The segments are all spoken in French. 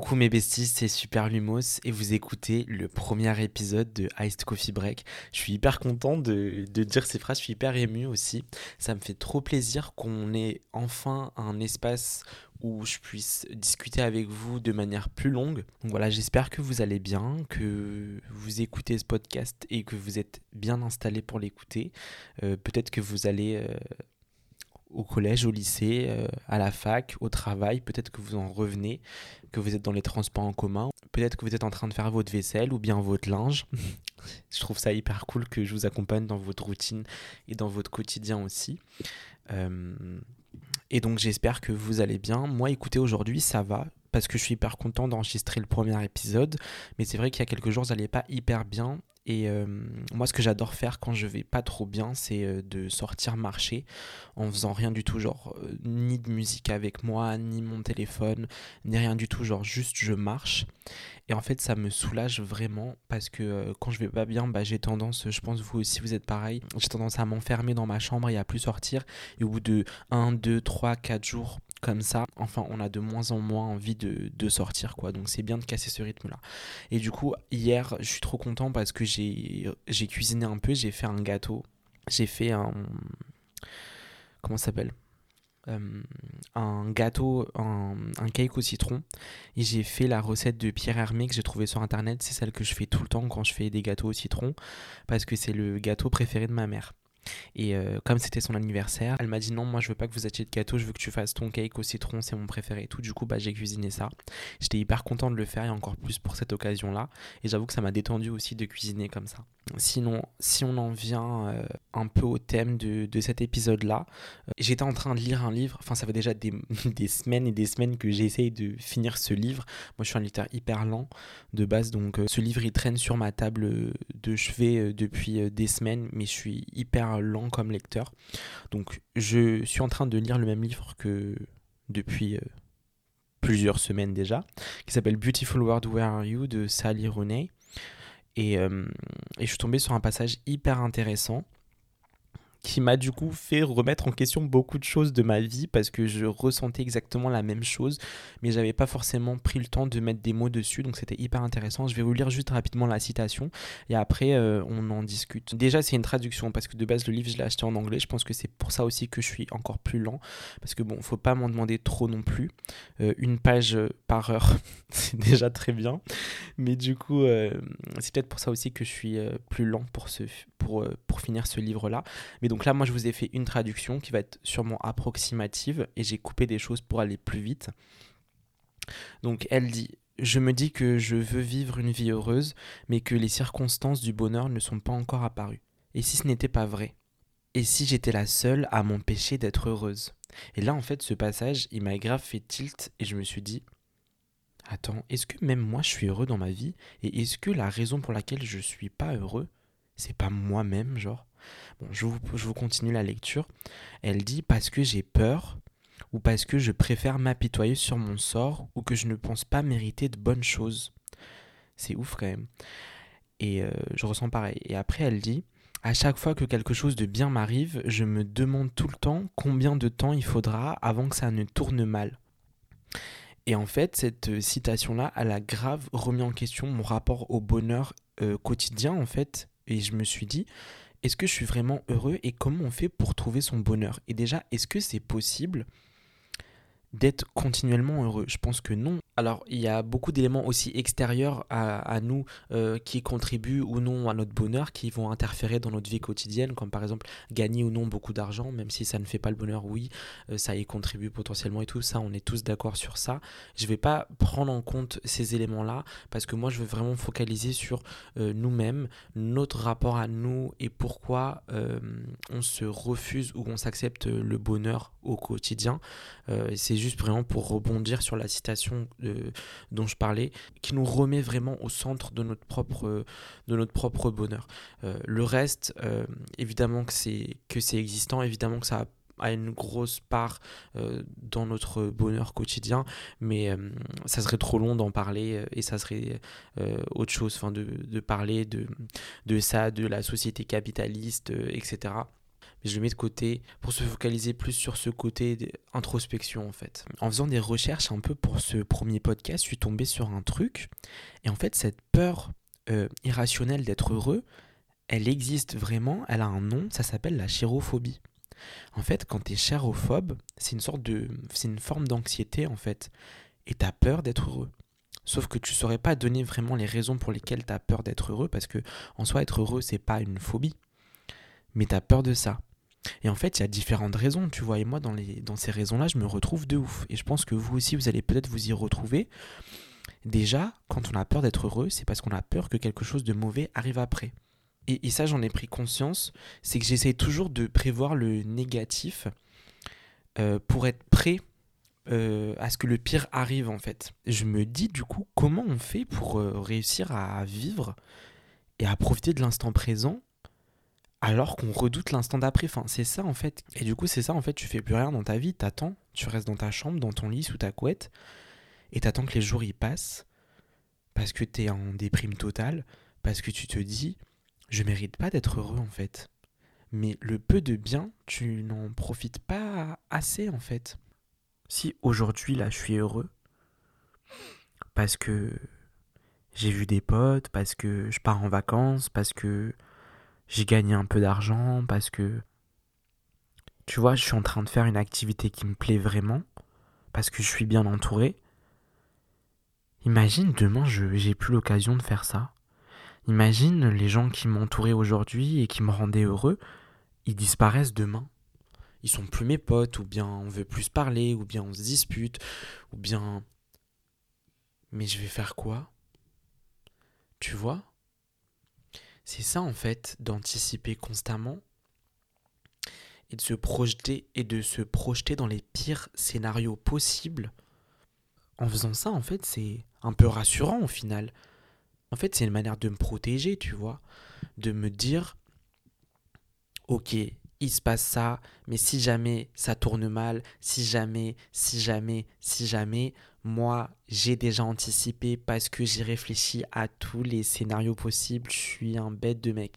Coucou mes besties, c'est Super Lumos et vous écoutez le premier épisode de Iced Coffee Break. Je suis hyper content de, dire ces phrases, je suis hyper ému aussi. Ça me fait trop plaisir qu'on ait enfin un espace où je puisse discuter avec vous de manière plus longue. Donc voilà, j'espère que vous allez bien, que vous écoutez ce podcast et que vous êtes bien installé pour l'écouter. Euh, peut-être que vous allez... Euh, au collège, au lycée, euh, à la fac, au travail, peut-être que vous en revenez, que vous êtes dans les transports en commun, peut-être que vous êtes en train de faire votre vaisselle ou bien votre linge. je trouve ça hyper cool que je vous accompagne dans votre routine et dans votre quotidien aussi. Euh, et donc j'espère que vous allez bien. Moi écoutez aujourd'hui ça va parce que je suis hyper content d'enregistrer le premier épisode. Mais c'est vrai qu'il y a quelques jours ça n'allait pas hyper bien et euh, moi, ce que j'adore faire quand je vais pas trop bien, c'est euh, de sortir marcher en faisant rien du tout, genre euh, ni de musique avec moi, ni mon téléphone, ni rien du tout, genre juste je marche. Et en fait, ça me soulage vraiment parce que quand je vais pas bien, bah, j'ai tendance, je pense vous aussi vous êtes pareil, j'ai tendance à m'enfermer dans ma chambre et à plus sortir. Et au bout de 1, 2, 3, 4 jours, comme ça, enfin, on a de moins en moins envie de, sortir, quoi. Donc, c'est bien de casser ce rythme-là. Et du coup, hier, je suis trop content parce que j'ai cuisiné un peu, j'ai fait un gâteau. J'ai fait un. Comment ça s'appelle? Euh, un gâteau, un, un, cake au citron. Et j'ai fait la recette de Pierre Hermé que j'ai trouvé sur internet. C'est celle que je fais tout le temps quand je fais des gâteaux au citron. Parce que c'est le gâteau préféré de ma mère. Et euh, comme c'était son anniversaire, elle m'a dit non, moi je veux pas que vous achetiez de gâteau, je veux que tu fasses ton cake au citron, c'est mon préféré et tout. Du coup, bah, j'ai cuisiné ça. J'étais hyper content de le faire et encore plus pour cette occasion-là. Et j'avoue que ça m'a détendu aussi de cuisiner comme ça. Sinon, si on en vient euh, un peu au thème de, de cet épisode-là, euh, j'étais en train de lire un livre, enfin ça fait déjà des, des semaines et des semaines que j'essaye de finir ce livre. Moi je suis un lecteur hyper lent de base, donc ce livre il traîne sur ma table de chevet depuis des semaines, mais je suis hyper lent comme lecteur. Donc je suis en train de lire le même livre que depuis euh, plusieurs semaines déjà, qui s'appelle Beautiful World Where Are You de Sally Rooney. Et, euh, et je suis tombé sur un passage hyper intéressant qui m'a du coup fait remettre en question beaucoup de choses de ma vie parce que je ressentais exactement la même chose, mais j'avais pas forcément pris le temps de mettre des mots dessus, donc c'était hyper intéressant. Je vais vous lire juste rapidement la citation et après euh, on en discute. Déjà, c'est une traduction parce que de base le livre je l'ai acheté en anglais. Je pense que c'est pour ça aussi que je suis encore plus lent parce que bon, faut pas m'en demander trop non plus. Euh, une page par heure, c'est déjà très bien, mais du coup, euh, c'est peut-être pour ça aussi que je suis plus lent pour ce pour pour finir ce livre là. Mais là, moi, je vous ai fait une traduction qui va être sûrement approximative et j'ai coupé des choses pour aller plus vite. Donc elle dit je me dis que je veux vivre une vie heureuse, mais que les circonstances du bonheur ne sont pas encore apparues. Et si ce n'était pas vrai? Et si j'étais la seule à m'empêcher d'être heureuse Et là, en fait, ce passage, il m'a grave fait tilt et je me suis dit Attends, est-ce que même moi je suis heureux dans ma vie? Et est-ce que la raison pour laquelle je suis pas heureux, c'est pas moi-même, genre? Bon, je vous, continue la lecture. Elle dit parce que j'ai peur ou parce que je préfère m'apitoyer sur mon sort ou que je ne pense pas mériter de bonnes choses. C'est ouf quand même. Et euh, je ressens pareil. Et après, elle dit à chaque fois que quelque chose de bien m'arrive, je me demande tout le temps combien de temps il faudra avant que ça ne tourne mal. Et en fait, cette citation-là, elle a grave remis en question mon rapport au bonheur euh, quotidien, en fait. Et je me suis dit, est-ce que je suis vraiment heureux et comment on fait pour trouver son bonheur? Et déjà, est-ce que c'est possible d'être continuellement heureux? Je pense que non. Alors, il y a beaucoup d'éléments aussi extérieurs à, nous euh, qui contribuent ou non à notre bonheur, qui vont interférer dans notre vie quotidienne, comme par exemple gagner ou non beaucoup d'argent, même si ça ne fait pas le bonheur, oui, euh, ça y contribue potentiellement et tout ça, on est tous d'accord sur ça. Je ne vais pas prendre en compte ces éléments-là, parce que moi, je veux vraiment focaliser sur euh, nous-mêmes, notre rapport à nous et pourquoi on se refuse ou on s'accepte le bonheur au quotidien. C'est juste vraiment pour rebondir sur la citation dont je parlais, qui nous remet vraiment au centre de notre propre, de notre propre bonheur. Euh, le reste, euh, évidemment que c'est, existant, évidemment que ça a une grosse part euh, dans notre bonheur quotidien, mais ça serait trop long d'en parler et ça serait autre chose, enfin de, de, parler de, de ça, de la société capitaliste, etc. mais je le mets de côté pour se focaliser plus sur ce côté introspection en fait. En faisant des recherches un peu pour ce premier podcast, je suis tombé sur un truc et en fait cette peur euh, irrationnelle d'être heureux, elle existe vraiment, elle a un nom, ça s'appelle la chérophobie. En fait, quand tu es chérophobe, c'est une sorte de c'est une forme d'anxiété en fait et tu as peur d'être heureux. Sauf que tu saurais pas donner vraiment les raisons pour lesquelles tu as peur d'être heureux parce que en soi être heureux c'est pas une phobie. Mais tu as peur de ça. Et en fait, il y a différentes raisons, tu vois. Et moi, dans, ces raisons-là, je me retrouve de ouf. Et je pense que vous aussi, vous allez peut-être vous y retrouver. Déjà, quand on a peur d'être heureux, c'est parce qu'on a peur que quelque chose de mauvais arrive après. Et, ça, j'en ai pris conscience. C'est que j'essaie toujours de prévoir le négatif euh, pour être prêt euh, à ce que le pire arrive, en fait. Je me dis, du coup, comment on fait pour euh, réussir à vivre et à profiter de l'instant présent alors qu'on redoute l'instant d'après. Enfin, c'est ça en fait. Et du coup, c'est ça en fait, tu fais plus rien dans ta vie, t'attends, tu restes dans ta chambre, dans ton lit, sous ta couette, et t'attends que les jours y passent, parce que t'es en déprime totale, parce que tu te dis, je mérite pas d'être heureux en fait. Mais le peu de bien, tu n'en profites pas assez en fait. Si aujourd'hui là je suis heureux, parce que j'ai vu des potes, parce que je pars en vacances, parce que j'ai gagné un peu d'argent parce que, tu vois, je suis en train de faire une activité qui me plaît vraiment, parce que je suis bien entouré. Imagine demain, je j'ai plus l'occasion de faire ça. Imagine les gens qui m'entouraient aujourd'hui et qui me rendaient heureux, ils disparaissent demain. Ils sont plus mes potes, ou bien on veut plus se parler, ou bien on se dispute, ou bien. Mais je vais faire quoi? Tu vois? C'est ça en fait, d'anticiper constamment et de se projeter et de se projeter dans les pires scénarios possibles. En faisant ça, en fait, c'est un peu rassurant au final. En fait, c'est une manière de me protéger, tu vois, de me dire OK, il se passe ça, mais si jamais ça tourne mal, si jamais, si jamais, si jamais, moi, j'ai déjà anticipé parce que j'ai réfléchi à tous les scénarios possibles. Je suis un bête de mec.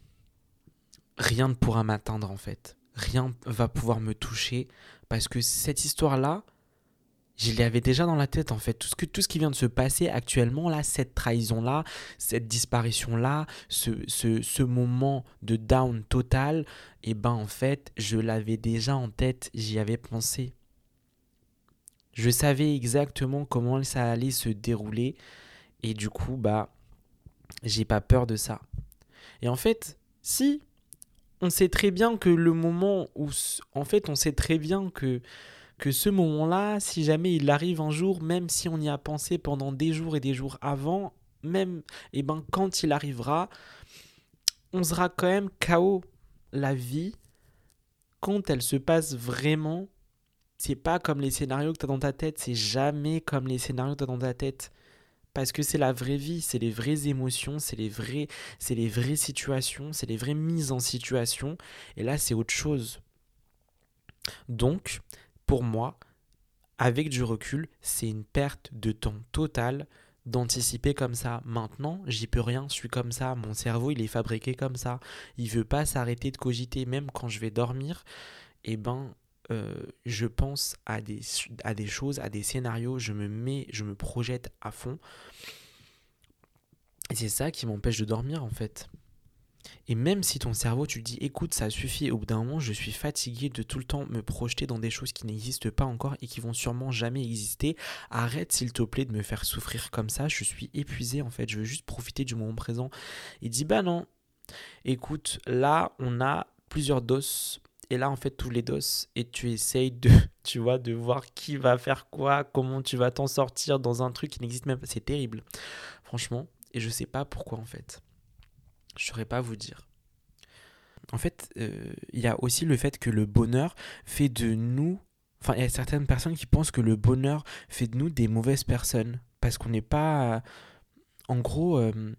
Rien ne pourra m'atteindre en fait. Rien va pouvoir me toucher parce que cette histoire-là, je l'avais déjà dans la tête en fait. Tout ce, que, tout ce qui vient de se passer actuellement, là, cette trahison-là, cette disparition-là, ce, ce, ce, moment de down total, et eh ben en fait, je l'avais déjà en tête, j'y avais pensé. Je savais exactement comment ça allait se dérouler et du coup, bah, j'ai pas peur de ça. Et en fait, si on sait très bien que le moment où, en fait, on sait très bien que que ce moment-là, si jamais il arrive un jour, même si on y a pensé pendant des jours et des jours avant, même, et eh ben, quand il arrivera, on sera quand même KO. La vie, quand elle se passe vraiment, c'est pas comme les scénarios que tu as dans ta tête, c'est jamais comme les scénarios que tu as dans ta tête. Parce que c'est la vraie vie, c'est les vraies émotions, c'est les, vrais, c'est les vraies situations, c'est les vraies mises en situation. Et là, c'est autre chose. Donc, pour moi, avec du recul, c'est une perte de temps totale d'anticiper comme ça. Maintenant, j'y peux rien, je suis comme ça, mon cerveau, il est fabriqué comme ça. Il veut pas s'arrêter de cogiter même quand je vais dormir. Eh ben, euh, je pense à des, à des choses, à des scénarios, je me mets, je me projette à fond. Et c'est ça qui m'empêche de dormir en fait. Et même si ton cerveau, tu dis, écoute, ça suffit, au bout d'un moment, je suis fatigué de tout le temps me projeter dans des choses qui n'existent pas encore et qui vont sûrement jamais exister, arrête s'il te plaît de me faire souffrir comme ça, je suis épuisé en fait, je veux juste profiter du moment présent. Il dit, bah non, écoute, là, on a plusieurs doses et là en fait tous les dos et tu essayes de tu vois de voir qui va faire quoi comment tu vas t'en sortir dans un truc qui n'existe même pas. C'est terrible. Franchement et je sais pas pourquoi en fait je saurais pas vous dire en fait euh, il y a aussi le fait que le bonheur fait de nous enfin il y a certaines personnes qui pensent que le bonheur fait de nous des mauvaises personnes parce qu'on n'est pas en gros euh,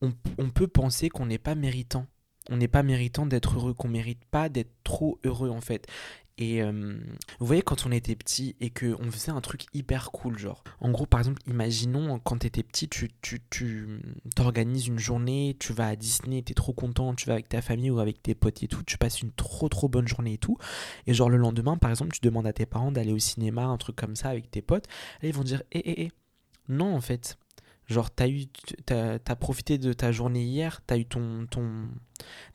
on, on peut penser qu'on n'est pas méritant on n'est pas méritant d'être heureux, qu'on mérite pas d'être trop heureux en fait. Et euh, vous voyez, quand on était petit et qu'on faisait un truc hyper cool, genre, en gros, par exemple, imaginons quand tu étais petit, tu, tu, t'organises une journée, tu vas à Disney, tu es trop content, tu vas avec ta famille ou avec tes potes et tout, tu passes une trop trop bonne journée et tout. Et genre, le lendemain, par exemple, tu demandes à tes parents d'aller au cinéma, un truc comme ça avec tes potes, et ils vont dire, hé, hé, hé, non, en fait. Genre, t'as eu, t'as, as profité de ta journée hier, t'as eu ton, ton,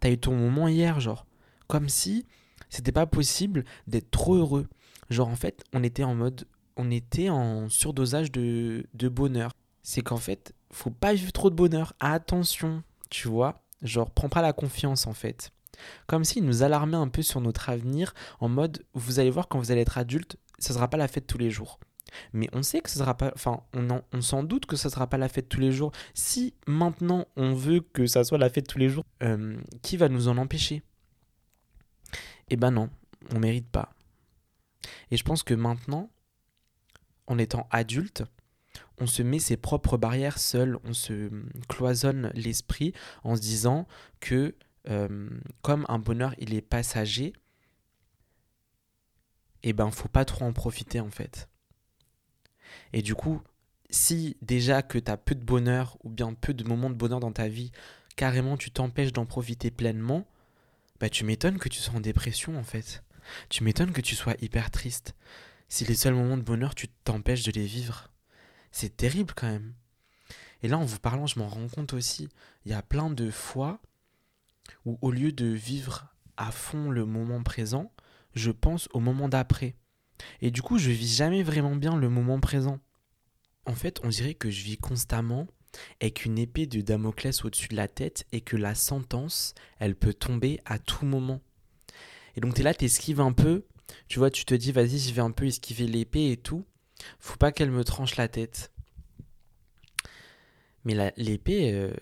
t'as eu ton moment hier, genre, comme si c'était pas possible d'être trop heureux. Genre, en fait, on était en mode, on était en surdosage de, de bonheur. C'est qu'en fait, faut pas vivre trop de bonheur. Attention, tu vois. Genre, prends pas la confiance, en fait. Comme s'il nous alarmait un peu sur notre avenir, en mode, vous allez voir quand vous allez être adulte, ça sera pas la fête tous les jours. Mais on sait que ce sera pas, enfin, on, on s'en doute que ça sera pas la fête tous les jours. Si maintenant on veut que ça soit la fête tous les jours, euh, qui va nous en empêcher? Eh ben non, on mérite pas. Et je pense que maintenant, en étant adulte, on se met ses propres barrières seul, on se cloisonne l'esprit en se disant que euh, comme un bonheur il est passager, eh ben faut pas trop en profiter en fait. Et du coup, si déjà que tu as peu de bonheur ou bien peu de moments de bonheur dans ta vie, carrément tu t'empêches d'en profiter pleinement, bah tu m'étonnes que tu sois en dépression en fait. Tu m'étonnes que tu sois hyper triste. Si les seuls moments de bonheur, tu t'empêches de les vivre. C'est terrible quand même. Et là, en vous parlant, je m'en rends compte aussi. Il y a plein de fois où, au lieu de vivre à fond le moment présent, je pense au moment d'après. Et du coup, je vis jamais vraiment bien le moment présent. En fait, on dirait que je vis constamment avec une épée de Damoclès au-dessus de la tête et que la sentence, elle peut tomber à tout moment. Et donc, tu es là, tu esquives un peu. Tu vois, tu te dis, vas-y, je vais un peu esquiver l'épée et tout. Faut pas qu'elle me tranche la tête. Mais l'épée, euh,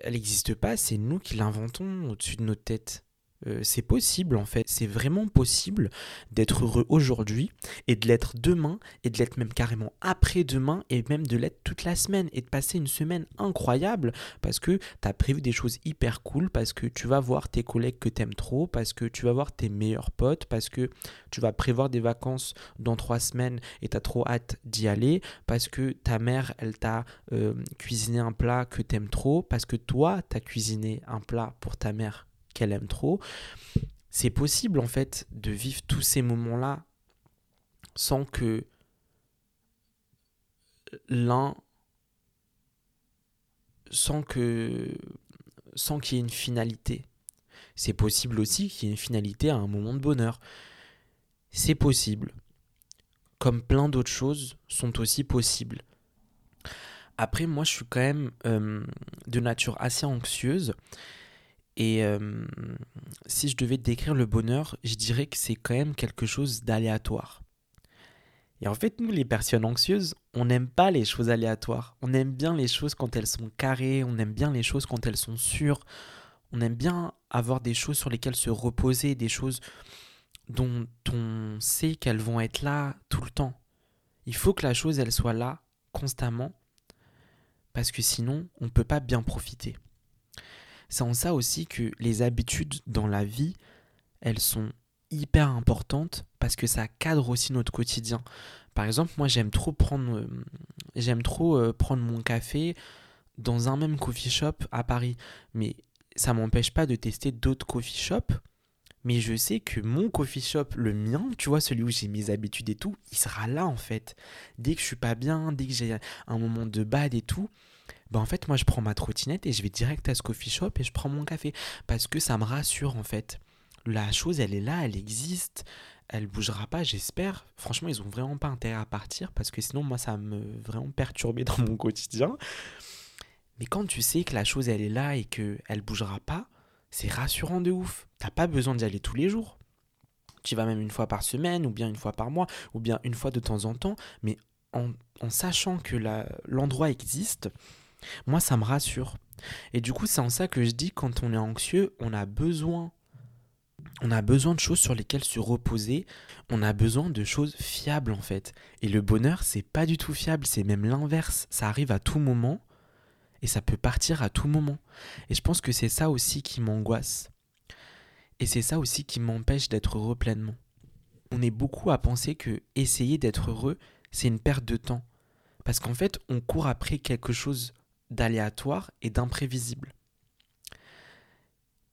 elle n'existe pas, c'est nous qui l'inventons au-dessus de notre tête. Euh, c'est possible en fait, c'est vraiment possible d'être heureux aujourd'hui et de l'être demain et de l'être même carrément après-demain et même de l'être toute la semaine et de passer une semaine incroyable parce que tu as prévu des choses hyper cool, parce que tu vas voir tes collègues que tu aimes trop, parce que tu vas voir tes meilleurs potes, parce que tu vas prévoir des vacances dans trois semaines et tu as trop hâte d'y aller, parce que ta mère elle t'a euh, cuisiné un plat que tu aimes trop, parce que toi tu as cuisiné un plat pour ta mère qu'elle aime trop. C'est possible en fait de vivre tous ces moments-là sans que l'un sans que sans qu'il y ait une finalité. C'est possible aussi qu'il y ait une finalité à un moment de bonheur. C'est possible. Comme plein d'autres choses sont aussi possibles. Après, moi, je suis quand même euh, de nature assez anxieuse et euh, si je devais décrire le bonheur, je dirais que c'est quand même quelque chose d'aléatoire. Et en fait, nous, les personnes anxieuses, on n'aime pas les choses aléatoires. On aime bien les choses quand elles sont carrées, on aime bien les choses quand elles sont sûres. On aime bien avoir des choses sur lesquelles se reposer, des choses dont on sait qu'elles vont être là tout le temps. Il faut que la chose, elle soit là constamment, parce que sinon, on ne peut pas bien profiter. C'est en ça aussi que les habitudes dans la vie, elles sont hyper importantes parce que ça cadre aussi notre quotidien. Par exemple, moi j'aime trop prendre euh, euh, prendre mon café dans un même coffee shop à Paris, mais ça m'empêche pas de tester d'autres coffee shops. Mais je sais que mon coffee shop, le mien, tu vois, celui où j'ai mes habitudes et tout, il sera là en fait. Dès que je suis pas bien, dès que j'ai un moment de bad et tout, bah en fait moi je prends ma trottinette et je vais direct à ce coffee shop et je prends mon café parce que ça me rassure en fait. La chose elle est là, elle existe, elle bougera pas, j'espère. Franchement, ils ont vraiment pas intérêt à partir parce que sinon moi ça me vraiment perturber dans mon quotidien. Mais quand tu sais que la chose elle est là et que elle bougera pas, c'est rassurant de ouf. T'as pas besoin d'y aller tous les jours. Tu vas même une fois par semaine ou bien une fois par mois ou bien une fois de temps en temps, mais en sachant que l'endroit existe, moi, ça me rassure. Et du coup, c'est en ça que je dis quand on est anxieux, on a besoin on a besoin de choses sur lesquelles se reposer, on a besoin de choses fiables en fait. Et le bonheur, c'est pas du tout fiable, c'est même l'inverse, ça arrive à tout moment et ça peut partir à tout moment. Et je pense que c'est ça aussi qui m'angoisse. Et c'est ça aussi qui m'empêche d'être heureux pleinement. On est beaucoup à penser que essayer d'être heureux, c'est une perte de temps. Parce qu'en fait, on court après quelque chose d'aléatoire et d'imprévisible.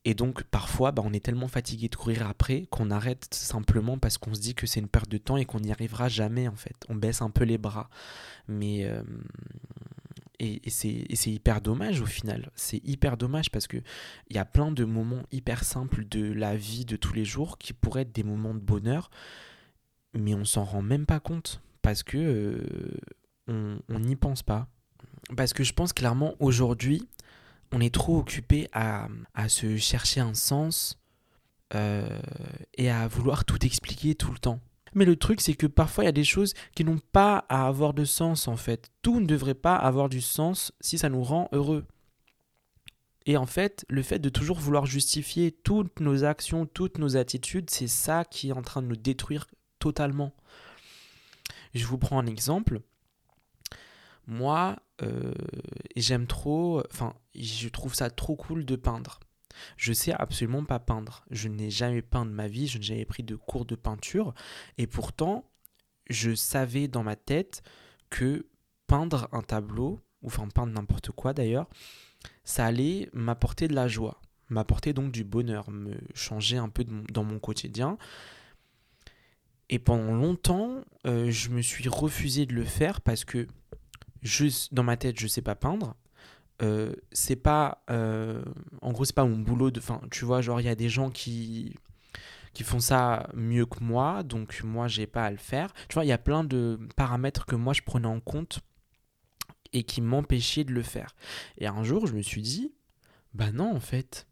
Et donc parfois, bah, on est tellement fatigué de courir après qu'on arrête simplement parce qu'on se dit que c'est une perte de temps et qu'on n'y arrivera jamais en fait. On baisse un peu les bras. Mais euh, et, c'est hyper dommage au final. C'est hyper dommage parce que il y a plein de moments hyper simples de la vie de tous les jours qui pourraient être des moments de bonheur, mais on s'en rend même pas compte parce que euh, on n'y pense pas. Parce que je pense clairement aujourd'hui, on est trop occupé à, se chercher un sens euh, et à vouloir tout expliquer tout le temps. Mais le truc, c'est que parfois, il y a des choses qui n'ont pas à avoir de sens, en fait. Tout ne devrait pas avoir du sens si ça nous rend heureux. Et en fait, le fait de toujours vouloir justifier toutes nos actions, toutes nos attitudes, c'est ça qui est en train de nous détruire totalement. Je vous prends un exemple. Moi, euh, j'aime trop, enfin, je trouve ça trop cool de peindre. Je sais absolument pas peindre. Je n'ai jamais peint de ma vie, je n'ai jamais pris de cours de peinture. Et pourtant, je savais dans ma tête que peindre un tableau, ou enfin peindre n'importe quoi d'ailleurs, ça allait m'apporter de la joie, m'apporter donc du bonheur, me changer un peu dans mon quotidien. Et pendant longtemps, euh, je me suis refusé de le faire parce que juste dans ma tête, je sais pas peindre. Euh, c'est pas euh, en gros c'est pas mon boulot de enfin tu vois genre il y a des gens qui qui font ça mieux que moi donc moi j'ai pas à le faire. Tu vois il y a plein de paramètres que moi je prenais en compte et qui m'empêchaient de le faire. Et un jour je me suis dit bah non en fait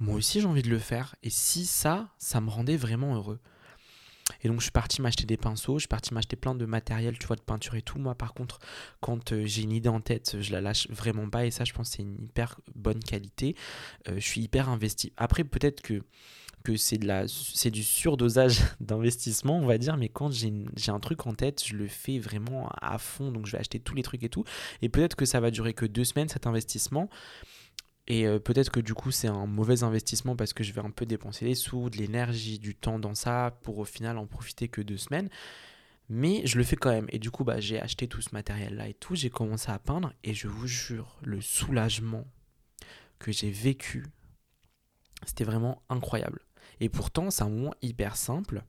moi aussi j'ai envie de le faire. Et si ça ça me rendait vraiment heureux et donc je suis parti m'acheter des pinceaux, je suis parti m'acheter plein de matériel, tu vois, de peinture et tout. Moi par contre, quand euh, j'ai une idée en tête, je la lâche vraiment pas et ça je pense c'est une hyper bonne qualité. Euh, je suis hyper investi. Après peut-être que que c'est du surdosage d'investissement on va dire mais quand j'ai un truc en tête je le fais vraiment à fond donc je vais acheter tous les trucs et tout et peut-être que ça va durer que deux semaines cet investissement et euh, peut-être que du coup c'est un mauvais investissement parce que je vais un peu dépenser les sous, de l'énergie, du temps dans ça pour au final en profiter que deux semaines. Mais je le fais quand même. Et du coup bah, j'ai acheté tout ce matériel là et tout, j'ai commencé à peindre et je vous jure le soulagement que j'ai vécu, c'était vraiment incroyable. Et pourtant c'est un moment hyper simple,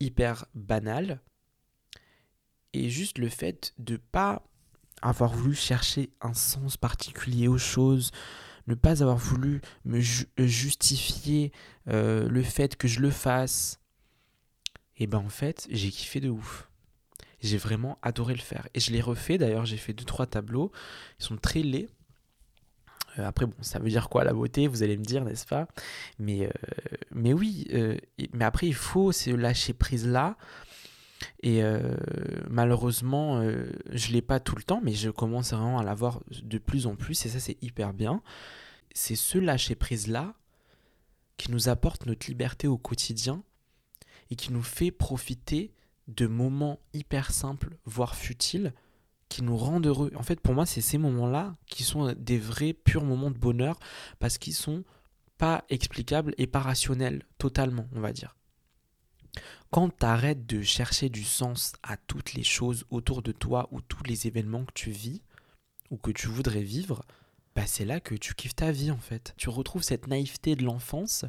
hyper banal. Et juste le fait de pas avoir voulu chercher un sens particulier aux choses, ne pas avoir voulu me euh, justifier euh, le fait que je le fasse, et ben en fait, j'ai kiffé de ouf. J'ai vraiment adoré le faire. Et je l'ai refait d'ailleurs, j'ai fait deux trois tableaux, ils sont très laids. Euh, après, bon, ça veut dire quoi la beauté, vous allez me dire, n'est-ce pas? Mais, mais oui, mais après, il faut se lâcher prise là et euh, malheureusement, euh, je ne l'ai pas tout le temps, mais je commence vraiment à l'avoir de plus en plus, et ça c'est hyper bien. C'est ce lâcher-prise-là qui nous apporte notre liberté au quotidien et qui nous fait profiter de moments hyper simples, voire futiles, qui nous rendent heureux. En fait, pour moi, c'est ces moments-là qui sont des vrais, purs moments de bonheur, parce qu'ils sont pas explicables et pas rationnels, totalement, on va dire. Quand tu arrêtes de chercher du sens à toutes les choses autour de toi ou tous les événements que tu vis ou que tu voudrais vivre, bah c'est là que tu kiffes ta vie en fait. Tu retrouves cette naïveté de l'enfance.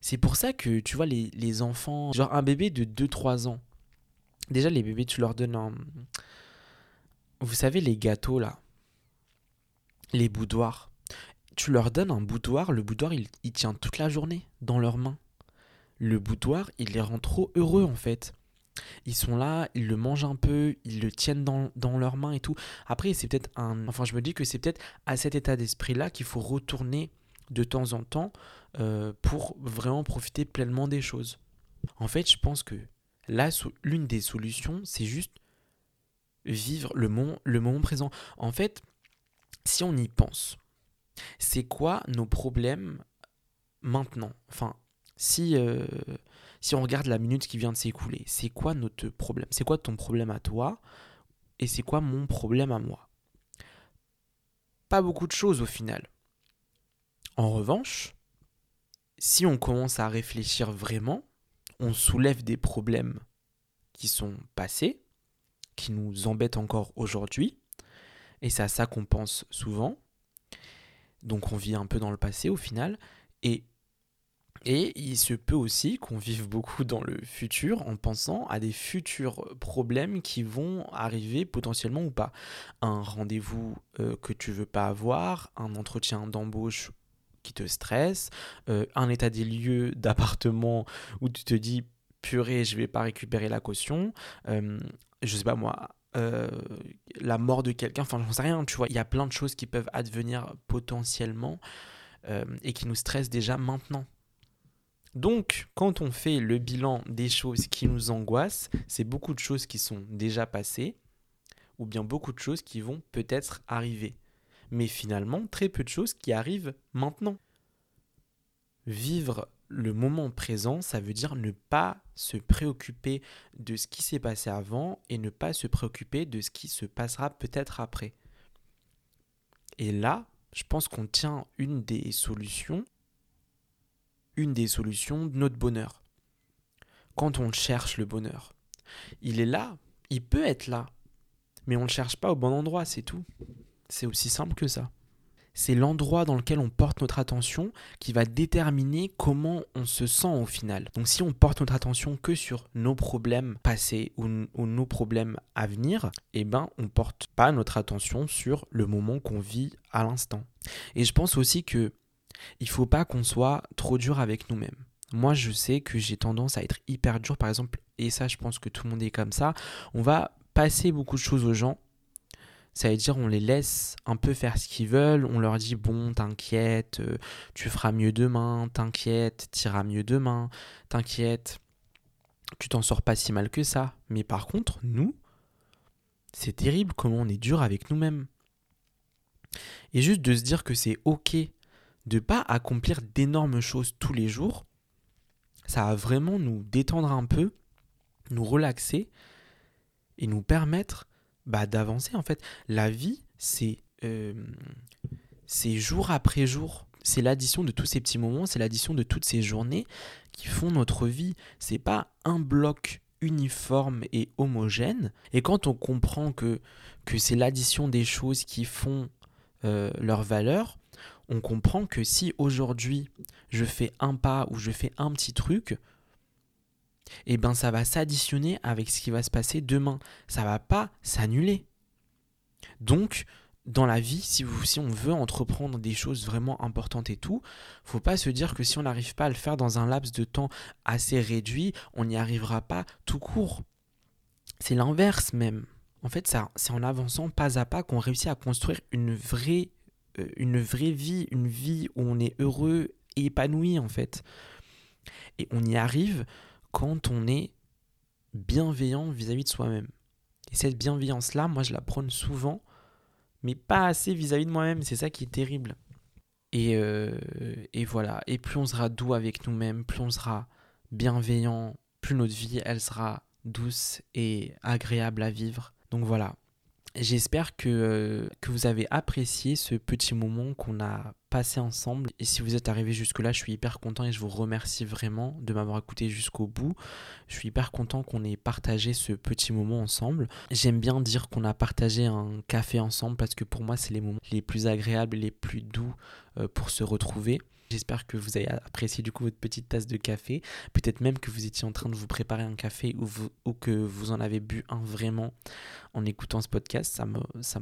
C'est pour ça que tu vois les, les enfants, genre un bébé de 2-3 ans, déjà les bébés tu leur donnes un... Vous savez les gâteaux là, les boudoirs. Tu leur donnes un boudoir, le boudoir il, il tient toute la journée dans leurs mains le boudoir, il les rend trop heureux en fait. Ils sont là, ils le mangent un peu, ils le tiennent dans, leurs mains et tout. Après, c'est peut-être un. Enfin, je me dis que c'est peut-être à cet état d'esprit-là qu'il faut retourner de temps en temps euh, pour vraiment profiter pleinement des choses. En fait, je pense que là, l'une des solutions, c'est juste vivre le moment, le moment présent. En fait, si on y pense, c'est quoi nos problèmes maintenant? Enfin, si, euh, si on regarde la minute qui vient de s'écouler, c'est quoi notre problème? C'est quoi ton problème à toi? Et c'est quoi mon problème à moi? Pas beaucoup de choses au final. En revanche, si on commence à réfléchir vraiment, on soulève des problèmes qui sont passés, qui nous embêtent encore aujourd'hui, et c'est à ça qu'on pense souvent. Donc on vit un peu dans le passé au final, et et il se peut aussi qu'on vive beaucoup dans le futur en pensant à des futurs problèmes qui vont arriver potentiellement ou pas. Un rendez-vous euh, que tu veux pas avoir, un entretien d'embauche qui te stresse, euh, un état des lieux d'appartement où tu te dis purée, je vais pas récupérer la caution, euh, je sais pas moi, la mort de quelqu'un, enfin j'en sais rien, tu vois, il y a plein de choses qui peuvent advenir potentiellement et qui nous stressent déjà maintenant. Donc, quand on fait le bilan des choses qui nous angoissent, c'est beaucoup de choses qui sont déjà passées, ou bien beaucoup de choses qui vont peut-être arriver. Mais finalement, très peu de choses qui arrivent maintenant. Vivre le moment présent, ça veut dire ne pas se préoccuper de ce qui s'est passé avant et ne pas se préoccuper de ce qui se passera peut-être après. Et là, je pense qu'on tient une des solutions une des solutions de notre bonheur. Quand on cherche le bonheur, il est là, il peut être là, mais on ne le cherche pas au bon endroit, c'est tout. C'est aussi simple que ça. C'est l'endroit dans lequel on porte notre attention qui va déterminer comment on se sent au final. Donc si on porte notre attention que sur nos problèmes passés ou, nos problèmes à venir, eh ben on porte pas notre attention sur le moment qu'on vit à l'instant. Et je pense aussi que il faut pas qu'on soit trop dur avec nous-mêmes. Moi, je sais que j'ai tendance à être hyper dur, par exemple, et ça, je pense que tout le monde est comme ça. On va passer beaucoup de choses aux gens. Ça veut dire, on les laisse un peu faire ce qu'ils veulent. On leur dit, bon, t'inquiète, euh, tu feras mieux demain, t'inquiète, t'iras mieux demain, t'inquiète, tu t'en sors pas si mal que ça. Mais par contre, nous, c'est terrible comment on est dur avec nous-mêmes. Et juste de se dire que c'est ok de pas accomplir d'énormes choses tous les jours, ça va vraiment nous détendre un peu, nous relaxer et nous permettre bah, d'avancer. En fait, la vie, c'est euh, jour après jour. C'est l'addition de tous ces petits moments, c'est l'addition de toutes ces journées qui font notre vie. C'est pas un bloc uniforme et homogène. Et quand on comprend que, que c'est l'addition des choses qui font euh, leur valeur, on comprend que si aujourd'hui je fais un pas ou je fais un petit truc, eh ben ça va s'additionner avec ce qui va se passer demain. Ça va pas s'annuler. Donc, dans la vie, si, si on veut entreprendre des choses vraiment importantes et tout, faut pas se dire que si on n'arrive pas à le faire dans un laps de temps assez réduit, on n'y arrivera pas tout court. C'est l'inverse même. En fait, c'est en avançant pas à pas qu'on réussit à construire une vraie une vraie vie, une vie où on est heureux et épanoui en fait. Et on y arrive quand on est bienveillant vis-à-vis de soi-même. Et cette bienveillance-là, moi je la prône souvent, mais pas assez vis-à-vis de moi-même. C'est ça qui est terrible. Et, euh, et voilà. Et plus on sera doux avec nous-mêmes, plus on sera bienveillant, plus notre vie, elle sera douce et agréable à vivre. Donc voilà, J'espère que, euh, que vous avez apprécié ce petit moment qu'on a passé ensemble. Et si vous êtes arrivé jusque-là, je suis hyper content et je vous remercie vraiment de m'avoir écouté jusqu'au bout. Je suis hyper content qu'on ait partagé ce petit moment ensemble. J'aime bien dire qu'on a partagé un café ensemble parce que pour moi, c'est les moments les plus agréables, les plus doux euh, pour se retrouver. J'espère que vous avez apprécié du coup votre petite tasse de café. Peut-être même que vous étiez en train de vous préparer un café ou, que vous en avez bu un vraiment en écoutant ce podcast. Ça me, ça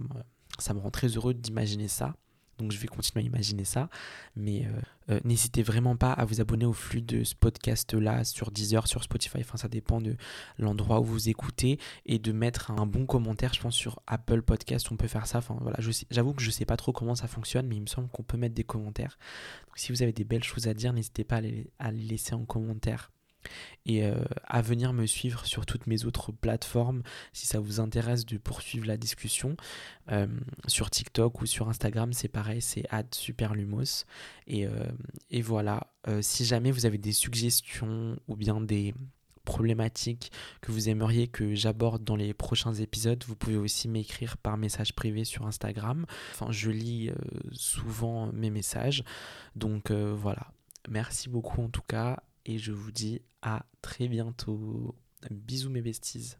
me rend très heureux d'imaginer ça. Donc je vais continuer à imaginer ça. Mais euh, euh, n'hésitez vraiment pas à vous abonner au flux de ce podcast-là sur Deezer, sur Spotify. Enfin, ça dépend de l'endroit où vous écoutez. Et de mettre un bon commentaire. Je pense sur Apple Podcast, on peut faire ça. Enfin, voilà, j'avoue que je ne sais pas trop comment ça fonctionne, mais il me semble qu'on peut mettre des commentaires. Donc si vous avez des belles choses à dire, n'hésitez pas à les, à les laisser en commentaire et euh, à venir me suivre sur toutes mes autres plateformes si ça vous intéresse de poursuivre la discussion. Euh, sur TikTok ou sur Instagram, c'est pareil, c'est superlumos. Et, euh, et voilà, si jamais vous avez des suggestions ou bien des problématiques que vous aimeriez que j'aborde dans les prochains épisodes, vous pouvez aussi m'écrire par message privé sur Instagram. Enfin, je lis souvent mes messages. Donc voilà, Merci beaucoup en tout cas et je vous dis à très bientôt. Bisous mes besties.